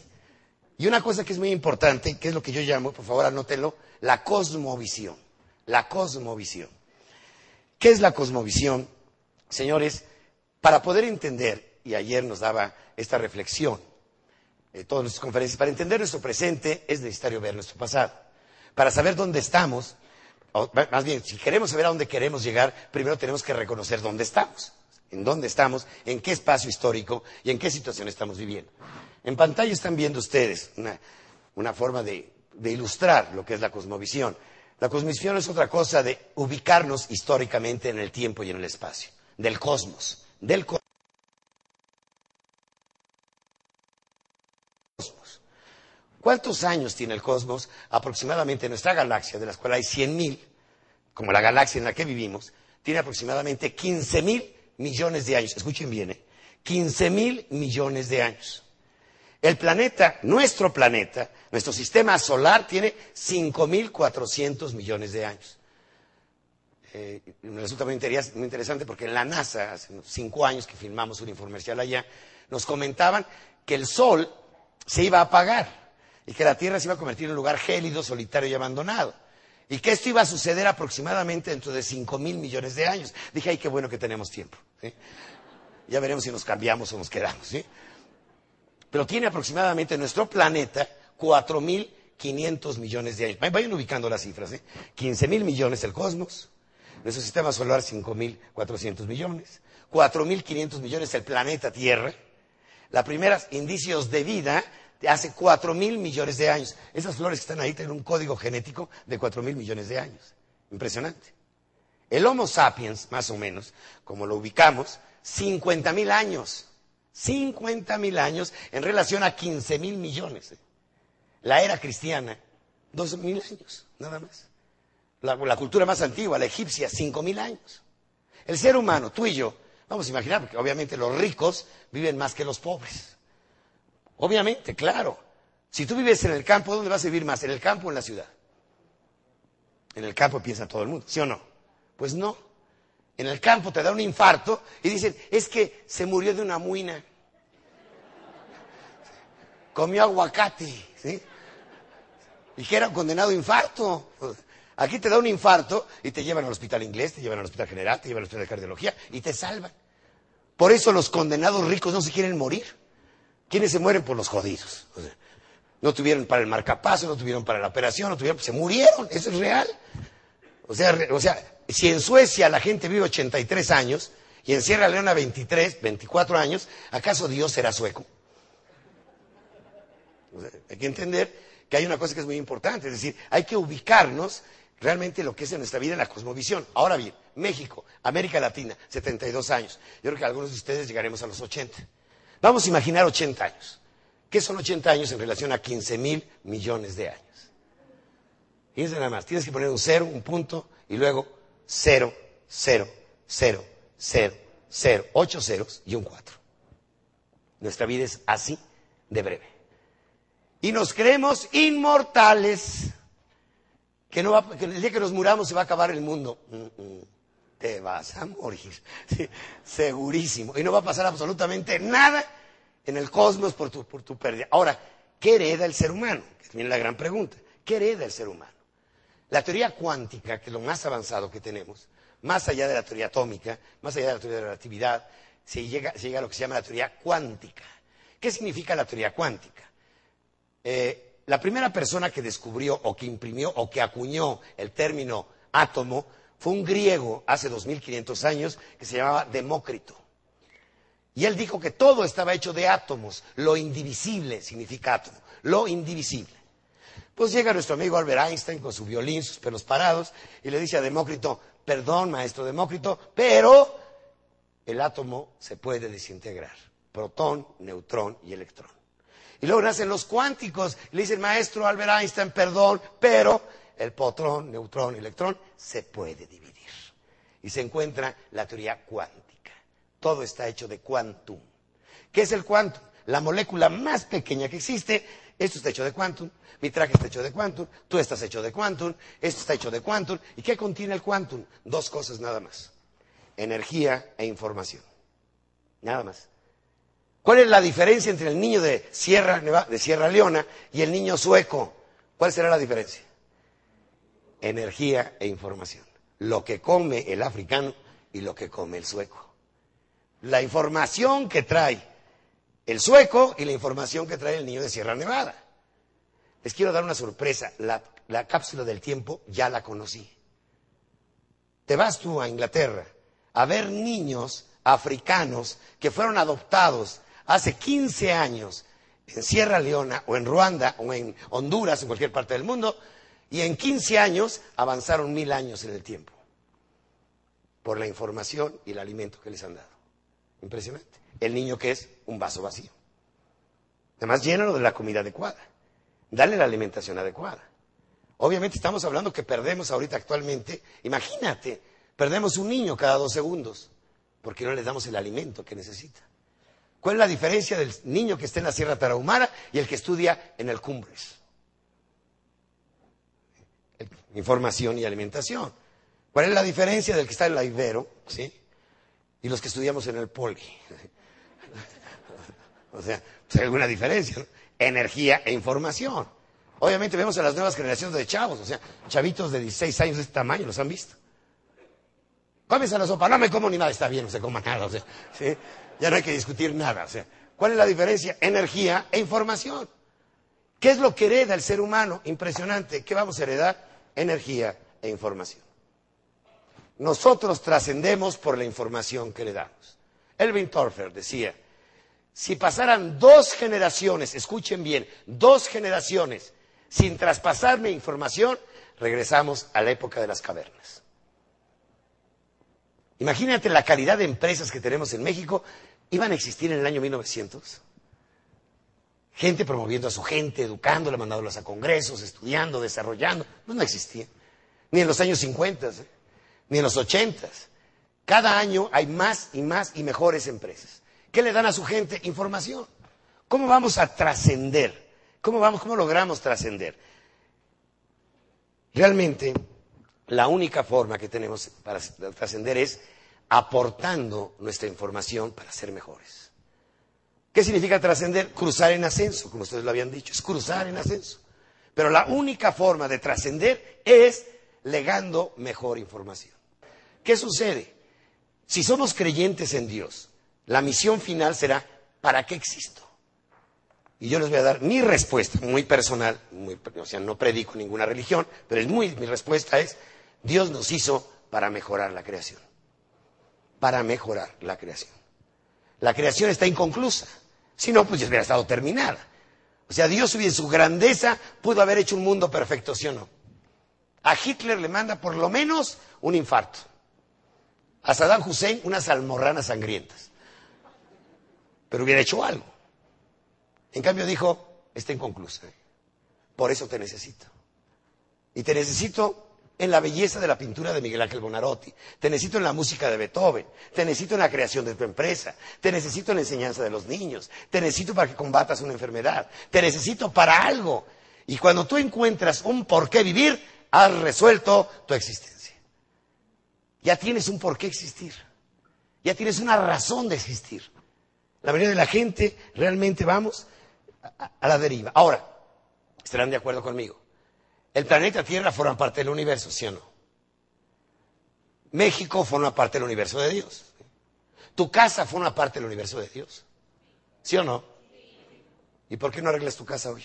Y una cosa que es muy importante, que es lo que yo llamo, por favor anótelo, la cosmovisión. La cosmovisión. ¿Qué es la cosmovisión? Señores, para poder entender, y ayer nos daba esta reflexión, eh, todas nuestras conferencias, para entender nuestro presente es necesario ver nuestro pasado para saber dónde estamos, o más bien, si queremos saber a dónde queremos llegar, primero tenemos que reconocer dónde estamos, en dónde estamos, en qué espacio histórico y en qué situación estamos viviendo. En pantalla están viendo ustedes una, forma de, de ilustrar lo que es la cosmovisión. La cosmovisión es otra cosa de ubicarnos históricamente en el tiempo y en el espacio, del cosmos, del cosmos. ¿Cuántos años tiene el cosmos? Aproximadamente nuestra galaxia, de la cual hay 100.000, como la galaxia en la que vivimos, tiene aproximadamente 15.000 millones de años. Escuchen bien, ¿eh? 15.000 millones de años. El planeta, nuestro planeta, nuestro sistema solar tiene 5.400 millones de años. Eh, me resulta muy, interesante porque en la NASA, hace cinco años que filmamos un informercial allá, nos comentaban que el Sol se iba a apagar y que la Tierra se iba a convertir en un lugar gélido, solitario y abandonado. Y que esto iba a suceder aproximadamente dentro de 5 mil millones de años. Dije, ay, qué bueno que tenemos tiempo. Ya veremos si nos cambiamos o nos quedamos. Pero tiene aproximadamente nuestro planeta 4.500 millones de años. Vayan ubicando las cifras. ¿eh? 15 mil millones el cosmos, nuestro sistema solar 5.400 millones, 4.500 millones el planeta Tierra. La primera, indicios de vida de hace cuatro mil millones de años. Esas flores que están ahí tienen un código genético de cuatro mil millones de años. Impresionante. El Homo sapiens, más o menos, como lo ubicamos, 50 mil años. 50 mil años en relación a 15 mil millones. La era cristiana, 12 mil años, nada más. La, la, cultura más antigua, la egipcia, 5 mil años. El ser humano, tú y yo, Vamos a imaginar, porque obviamente los ricos viven más que los pobres. Obviamente, claro. Si tú vives en el campo, ¿dónde vas a vivir más? ¿En el campo o en la ciudad? En el campo piensa todo el mundo, ¿sí o no? Pues no. En el campo te da un infarto y dicen, es que se murió de una muina. Comió aguacate, ¿sí? Y que era un condenado infarto. Aquí te da un infarto y te llevan al hospital inglés, te llevan al hospital general, te llevan al hospital de cardiología y te salvan. Por eso los condenados ricos no se quieren morir. ¿Quiénes se mueren? Por los jodidos. no tuvieron para el marcapaso, no tuvieron para la operación, no tuvieron, se murieron, eso es real. O sea, o sea, si en Suecia la gente vive 83 años y en Sierra Leona 23, 24 años, ¿acaso Dios será sueco? hay que entender que hay una cosa que es muy importante, es decir, hay que ubicarnos realmente lo que es en nuestra vida en la cosmovisión. Ahora bien, México, América Latina, 72 años. Yo creo que algunos de ustedes llegaremos a los 80. Vamos a imaginar 80 años. ¿Qué son 80 años en relación a 15 mil millones de años? Fíjense nada más, tienes que poner un cero, un punto, y luego cero, cero, cero, cero, cero, ocho ceros y un cuatro. Nuestra vida es así de breve. Y nos creemos inmortales que, no va, que el día que nos muramos se va a acabar el mundo. Mm, mm, te vas a morir, [LAUGHS] segurísimo. Y no va a pasar absolutamente nada en el cosmos por tu, por tu pérdida. Ahora, ¿qué hereda el ser humano? Que es la gran pregunta. ¿Qué hereda el ser humano? La teoría cuántica, que es lo más avanzado que tenemos, más allá de la teoría atómica, más allá de la teoría de la relatividad, se llega, llega a lo que se llama la teoría cuántica. ¿Qué significa la teoría cuántica? Eh, la primera persona que descubrió o que imprimió o que acuñó el término átomo fue un griego hace 2500 años que se llamaba Demócrito. Y él dijo que todo estaba hecho de átomos, lo indivisible significa átomo, lo indivisible. Pues llega nuestro amigo Albert Einstein con su violín, sus pelos parados, y le dice a Demócrito, perdón, maestro Demócrito, pero el átomo se puede desintegrar, protón, neutrón y electrón. Y luego nacen los cuánticos. Le dice el maestro Albert Einstein, perdón, pero el potrón, neutrón electrón se puede dividir. Y se encuentra la teoría cuántica. Todo está hecho de quantum. ¿Qué es el quantum? La molécula más pequeña que existe. Esto está hecho de quantum, mi traje está hecho de quantum, tú estás hecho de quantum, esto está hecho de quantum. ¿Y qué contiene el quantum? Dos cosas nada más. Energía e información. Nada más. ¿Cuál es la diferencia entre el niño de Sierra, de Sierra Leona y el niño sueco? ¿Cuál será la diferencia? Energía e información. Lo que come el africano y lo que come el sueco. La información que trae el sueco y la información que trae el niño de Sierra Nevada. Les quiero dar una sorpresa. La, la cápsula del tiempo ya la conocí. Te vas tú a Inglaterra a ver niños africanos que fueron adoptados hace 15 años en Sierra Leona o en Ruanda o en Honduras, en cualquier parte del mundo, y en 15 años avanzaron mil años en el tiempo por la información y el alimento que les han dado. Impresionante. El niño que es un vaso vacío. Además, llénalo de la comida adecuada. Dale la alimentación adecuada. Obviamente estamos hablando que perdemos ahorita actualmente, imagínate, perdemos un niño cada dos segundos porque no le damos el alimento que necesita. ¿Cuál es la diferencia del niño que está en la Sierra Tarahumara y el que estudia en el Cumbres? Información y alimentación. ¿Cuál es la diferencia del que está en la Ibero ¿sí? y los que estudiamos en el Poli? [LAUGHS] o sea, pues, hay alguna diferencia. Energía e información. Obviamente vemos a las nuevas generaciones de chavos, o sea, chavitos de 16 años de este tamaño, los han visto. Cómese la sopa, no me como ni nada, está bien, no se coma nada, o sea, ¿sí? ya no hay que discutir nada. O sea, ¿cuál es la diferencia? Energía e información. ¿Qué es lo que hereda el ser humano? Impresionante. ¿Qué vamos a heredar? Energía e información. Nosotros trascendemos por la información que le damos. Elvin Torfer decía, si pasaran dos generaciones, escuchen bien, dos generaciones sin traspasarme información, regresamos a la época de las cavernas. Imagínate la calidad de empresas que tenemos en México iban a existir en el año 1900. Gente promoviendo a su gente, educándola, mandándolas a congresos, estudiando, desarrollando. No, existía. Ni en los años 50, ¿eh? ni en los 80. Cada año hay más y más y mejores empresas. ¿Qué le dan a su gente? Información. ¿Cómo vamos a trascender? ¿Cómo vamos, cómo logramos trascender? Realmente, la única forma que tenemos para trascender es aportando nuestra información para ser mejores. ¿Qué significa trascender? Cruzar en ascenso, como ustedes lo habían dicho, es cruzar en ascenso. Pero la única forma de trascender es legando mejor información. ¿Qué sucede? Si somos creyentes en Dios, la misión final será, ¿para qué existo? Y yo les voy a dar mi respuesta, muy personal, o sea, no predico ninguna religión, pero es muy, mi respuesta es, Dios nos hizo para mejorar la creación. Para mejorar la creación. La creación está inconclusa. Si no, pues ya hubiera estado terminada. O sea, Dios en su grandeza pudo haber hecho un mundo perfecto, ¿sí o no? A Hitler le manda por lo menos un infarto. A Saddam Hussein unas almorranas sangrientas. Pero hubiera hecho algo. En cambio dijo, está inconclusa. Por eso te necesito. Y te necesito en la belleza de la pintura de Miguel Ángel Bonarotti, te necesito en la música de Beethoven, te necesito en la creación de tu empresa, te necesito en la enseñanza de los niños, te necesito para que combatas una enfermedad, te necesito para algo. Y cuando tú encuentras un por qué vivir, has resuelto tu existencia. Ya tienes un por qué existir, ya tienes una razón de existir. La mayoría de la gente realmente vamos a, a la deriva. Ahora, estarán de acuerdo conmigo el planeta Tierra forma parte del universo, ¿sí o no? México forma parte del universo de Dios. Tu casa forma parte del universo de Dios. ¿Sí o no? ¿Y por qué no arreglas tu casa hoy?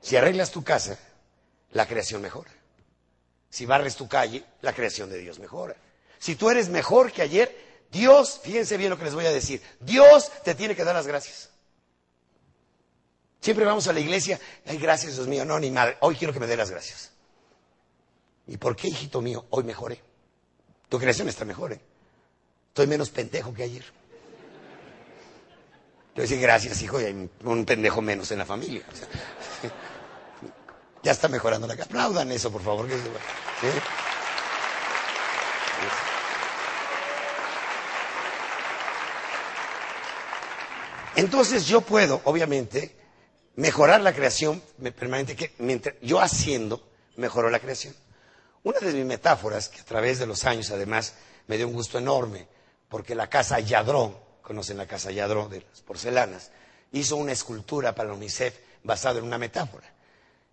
Si arreglas tu casa, la creación mejora. Si barres tu calle, la creación de Dios mejora. Si tú eres mejor que ayer, Dios, fíjense bien lo que les voy a decir, Dios te tiene que dar las gracias. Siempre vamos a la iglesia, ay, gracias Dios mío, no, ni madre, hoy quiero que me dé las gracias. ¿Y por qué, hijito mío? Hoy mejoré. Tu creación está mejor, ¿eh? Estoy menos pendejo que ayer. Yo decía, gracias, hijo, y hay un pendejo menos en la familia. [LAUGHS] ya está mejorando la. Aplaudan eso, por favor. Entonces yo puedo, obviamente, mejorar la creación permanente, que mientras yo haciendo, mejoró la creación. Una de mis metáforas, que a través de los años además me dio un gusto enorme, porque la casa Yadrón, conocen la casa Yadrón de las porcelanas, hizo una escultura para la UNICEF basada en una metáfora.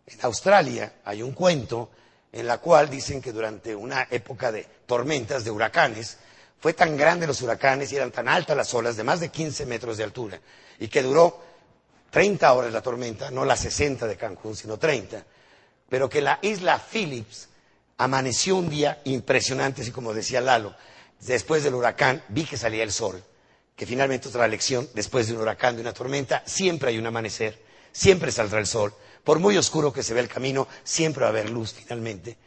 En Australia hay un cuento en la cual dicen que durante una época de tormentas, de huracanes, fue tan grande los huracanes y eran tan altas las olas, de más de 15 metros de altura, y que duró 30 horas la tormenta, no las 60 de Cancún, sino 30, pero que la isla Phillips amaneció un día impresionante, así como decía Lalo, después del huracán vi que salía el sol, que finalmente otra lección, después de un huracán, de una tormenta, siempre hay un amanecer, siempre saldrá el sol, por muy oscuro que se vea el camino, siempre va a haber luz finalmente.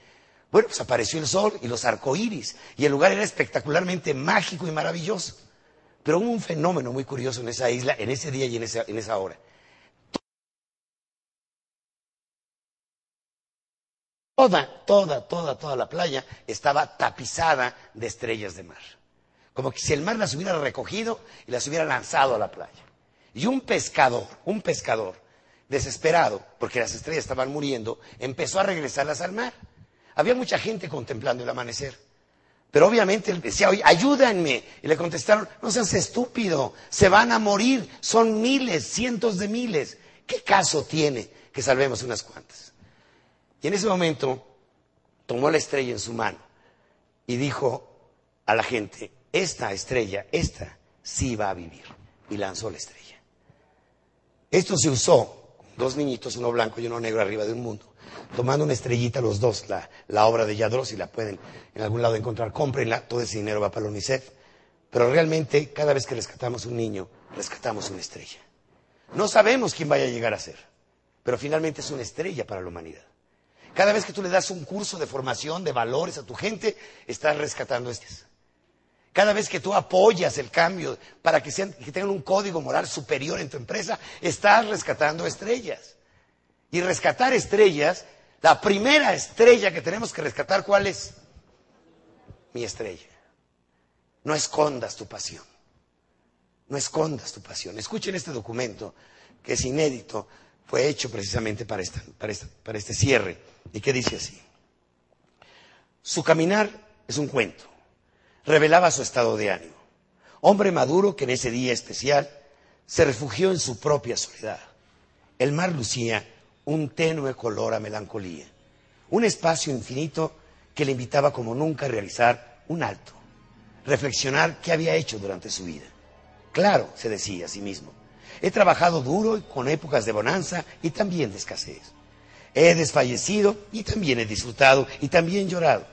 Bueno, pues apareció el sol y los arcoíris, y el lugar era espectacularmente mágico y maravilloso. Pero hubo un fenómeno muy curioso en esa isla, en ese día y en esa, en esa hora. Toda, toda, toda, toda la playa estaba tapizada de estrellas de mar. Como que si el mar las hubiera recogido y las hubiera lanzado a la playa. Y un pescador, un pescador, desesperado, porque las estrellas estaban muriendo, empezó a regresarlas al mar. Había mucha gente contemplando el amanecer. Pero obviamente él decía, oye, ayúdenme. Y le contestaron, no seas estúpido, se van a morir, son miles, cientos de miles. ¿Qué caso tiene que salvemos unas cuantas? Y en ese momento tomó la estrella en su mano y dijo a la gente, esta estrella, esta sí va a vivir. Y lanzó la estrella. Esto se usó, dos niñitos, uno blanco y uno negro arriba de un mundo, tomando una estrellita los dos, la, obra de Yadros, si la pueden en algún lado encontrar, cómprenla, todo ese dinero va para la UNICEF. Pero realmente, cada vez que rescatamos un niño, rescatamos una estrella. No sabemos quién vaya a llegar a ser, pero finalmente es una estrella para la humanidad. Cada vez que tú le das un curso de formación, de valores a tu gente, estás rescatando estas. Cada vez que tú apoyas el cambio para que, tengan un código moral superior en tu empresa, estás rescatando estrellas. Y rescatar estrellas, la primera estrella que tenemos que rescatar, ¿cuál es? Mi estrella. No escondas tu pasión. No escondas tu pasión. Escuchen este documento que es inédito, fue hecho precisamente para, para este cierre y que dice así. Su caminar es un cuento. Revelaba su estado de ánimo. Hombre maduro que en ese día especial se refugió en su propia soledad. El mar lucía un tenue color a melancolía, un espacio infinito que le invitaba como nunca a realizar un alto, reflexionar qué había hecho durante su vida. Claro, se decía a sí mismo, he trabajado duro y con épocas de bonanza y también de escasez. He desfallecido y también he disfrutado y también llorado.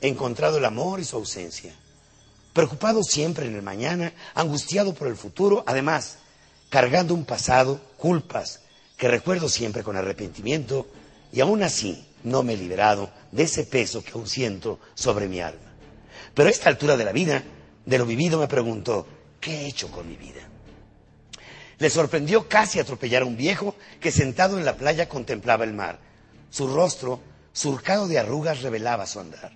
He encontrado el amor y su ausencia. Preocupado siempre en el mañana, angustiado por el futuro, además, cargando un pasado, culpas, que recuerdo siempre con arrepentimiento, y aún así no me he liberado de ese peso que aún siento sobre mi alma. Pero a esta altura de la vida, de lo vivido, me pregunto, ¿qué he hecho con mi vida? Le sorprendió casi atropellar a un viejo que sentado en la playa contemplaba el mar. Su rostro, surcado de arrugas, revelaba su andar.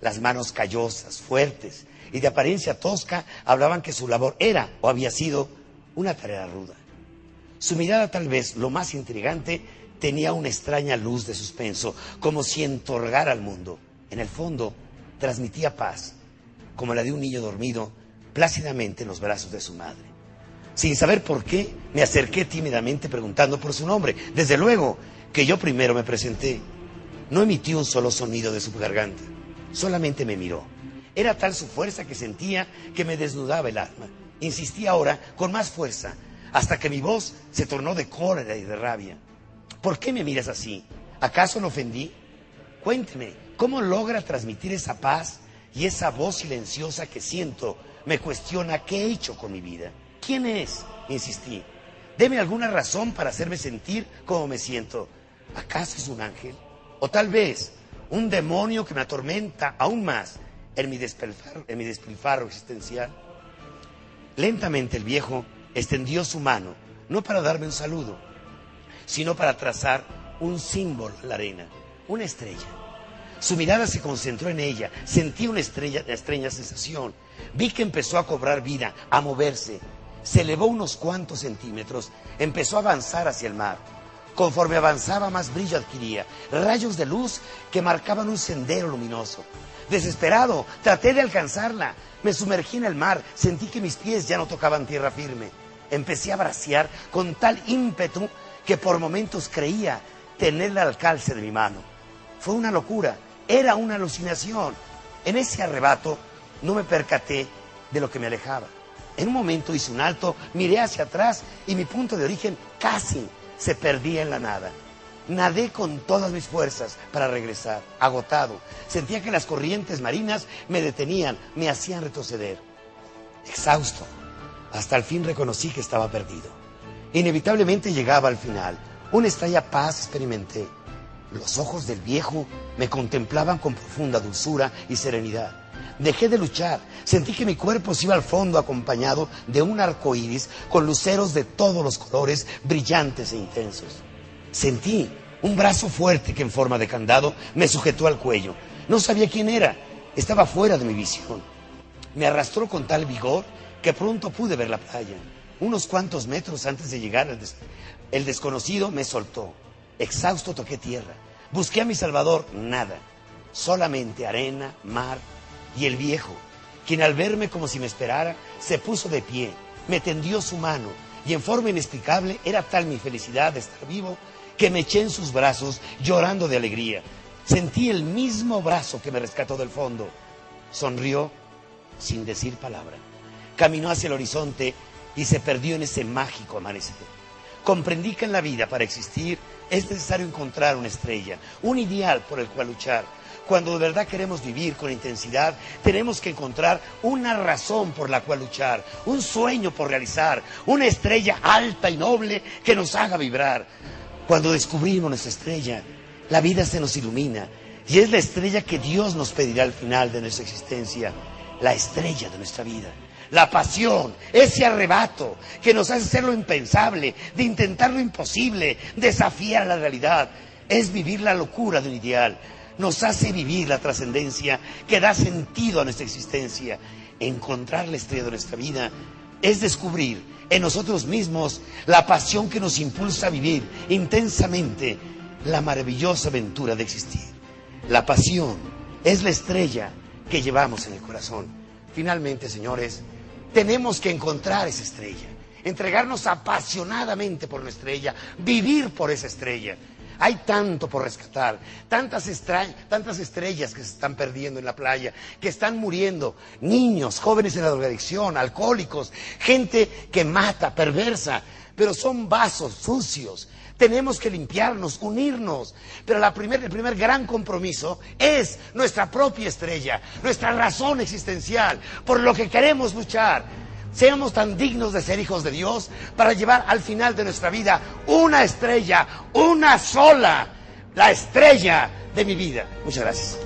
Las manos callosas, fuertes y de apariencia tosca hablaban que su labor era o había sido una tarea ruda. Su mirada, tal vez lo más intrigante, tenía una extraña luz de suspenso, como si entorgara al mundo. En el fondo, transmitía paz, como la de un niño dormido plácidamente en los brazos de su madre. Sin saber por qué, me acerqué tímidamente preguntando por su nombre. Desde luego que yo primero me presenté. No emití un solo sonido de su garganta, solamente me miró. Era tal su fuerza que sentía que me desnudaba el alma. Insistí ahora con más fuerza, hasta que mi voz se tornó de cólera y de rabia. ¿Por qué me miras así? ¿Acaso lo ofendí? Cuénteme, ¿cómo logra transmitir esa paz y esa voz silenciosa que siento me cuestiona qué he hecho con mi vida? ¿Quién es? Insistí. Deme alguna razón para hacerme sentir como me siento. ¿Acaso es un ángel? O tal vez un demonio que me atormenta aún más en mi, en mi despilfarro existencial. Lentamente el viejo extendió su mano, no para darme un saludo, sino para trazar un símbolo en la arena, una estrella. Su mirada se concentró en ella, sentí una estrella, extraña sensación, vi que empezó a cobrar vida, a moverse, se elevó unos cuantos centímetros, empezó a avanzar hacia el mar. Conforme avanzaba, más brillo adquiría, rayos de luz que marcaban un sendero luminoso. Desesperado, traté de alcanzarla. Me sumergí en el mar, sentí que mis pies ya no tocaban tierra firme empecé a bracear con tal ímpetu que por momentos creía tener el alcance de mi mano. Fue una locura, era una alucinación. En ese arrebato no me percaté de lo que me alejaba. En un momento hice un alto, miré hacia atrás y mi punto de origen casi se perdía en la nada. Nadé con todas mis fuerzas para regresar, agotado. Sentía que las corrientes marinas me detenían, me hacían retroceder. Exhausto, hasta el fin reconocí que estaba perdido. Inevitablemente llegaba al final. Una extraña paz experimenté. Los ojos del viejo me contemplaban con profunda dulzura y serenidad. Dejé de luchar. Sentí que mi cuerpo se iba al fondo acompañado de un arco iris con luceros de todos los colores brillantes e intensos. Sentí un brazo fuerte que en forma de candado me sujetó al cuello. No sabía quién era. Estaba fuera de mi visión. Me arrastró con tal vigor que pronto pude ver la playa. Unos cuantos metros antes de llegar, el, el desconocido me soltó. Exhausto toqué tierra. Busqué a mi Salvador, nada. Solamente arena, mar y el viejo, quien al verme como si me esperara, se puso de pie, me tendió su mano y en forma inexplicable era tal mi felicidad de estar vivo que me eché en sus brazos llorando de alegría. Sentí el mismo brazo que me rescató del fondo. Sonrió sin decir palabra caminó hacia el horizonte y se perdió en ese mágico amanecer. Comprendí que en la vida, para existir, es necesario encontrar una estrella, un ideal por el cual luchar. Cuando de verdad queremos vivir con intensidad, tenemos que encontrar una razón por la cual luchar, un sueño por realizar, una estrella alta y noble que nos haga vibrar. Cuando descubrimos nuestra estrella, la vida se nos ilumina y es la estrella que Dios nos pedirá al final de nuestra existencia, la estrella de nuestra vida la pasión, ese arrebato que nos hace hacer lo impensable, de intentar lo imposible, desafiar la realidad, es vivir la locura de un ideal. Nos hace vivir la trascendencia que da sentido a nuestra existencia. encontrar la estrella de nuestra vida es descubrir en nosotros mismos la pasión que nos impulsa a vivir intensamente la maravillosa aventura de existir. La pasión es la estrella que llevamos en el corazón. Finalmente, señores, tenemos que encontrar esa estrella, entregarnos apasionadamente por nuestra estrella, vivir por esa estrella. Hay tanto por rescatar, tantas, estrellas que se están perdiendo en la playa, que están muriendo, niños, jóvenes en la drogadicción, alcohólicos, gente que mata, perversa, pero son vasos sucios. Tenemos que limpiarnos, unirnos. Pero la primer, el primer gran compromiso es nuestra propia estrella, nuestra razón existencial, por lo que queremos luchar. Seamos tan dignos de ser hijos de Dios para llevar al final de nuestra vida una estrella, una sola, la estrella de mi vida. Muchas gracias.